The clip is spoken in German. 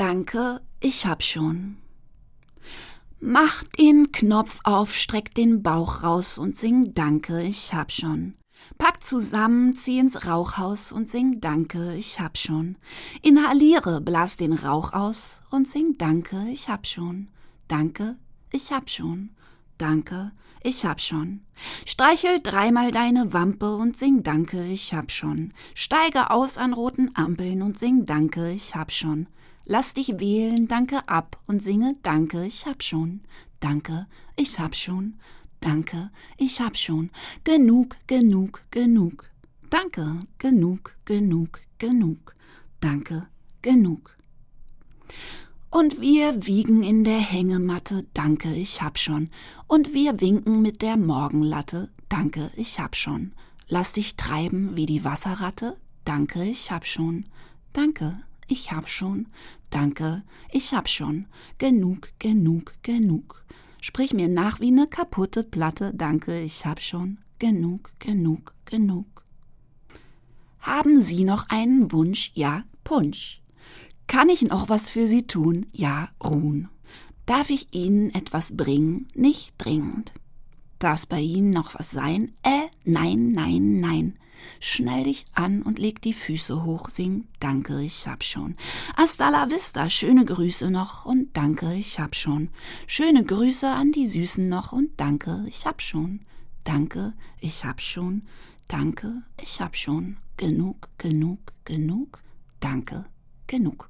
Danke, ich hab schon. Macht den Knopf auf, streckt den Bauch raus und sing Danke, ich hab schon. Pack zusammen, zieh ins Rauchhaus und sing Danke, ich hab schon. Inhaliere, blas den Rauch aus und sing Danke, ich hab schon. Danke, ich hab schon. Danke, ich hab schon. Streichel dreimal deine Wampe und sing Danke, ich hab schon. Steige aus an roten Ampeln und sing Danke, ich hab schon. Lass dich wählen, danke ab und singe Danke, ich hab schon. Danke, ich hab schon. Danke, ich hab schon. Genug, genug, genug. Danke, genug, genug, genug. Danke, genug. Und wir wiegen in der Hängematte, danke, ich hab schon. Und wir winken mit der Morgenlatte, danke, ich hab schon. Lass dich treiben wie die Wasserratte, danke, ich hab schon. Danke, ich hab schon. Danke, ich hab schon. Genug, genug, genug. Sprich mir nach wie ne kaputte Platte, danke, ich hab schon. Genug, genug, genug. Haben Sie noch einen Wunsch? Ja, Punsch. Kann ich noch was für Sie tun? Ja, ruhen. Darf ich Ihnen etwas bringen? Nicht dringend. Darf's bei Ihnen noch was sein? Äh, nein, nein, nein. Schnell dich an und leg die Füße hoch, sing Danke, ich hab schon. Hasta la vista, schöne Grüße noch und Danke, ich hab schon. Schöne Grüße an die Süßen noch und Danke, ich hab schon. Danke, ich hab schon. Danke, ich hab schon. Genug, genug, genug. Danke, genug.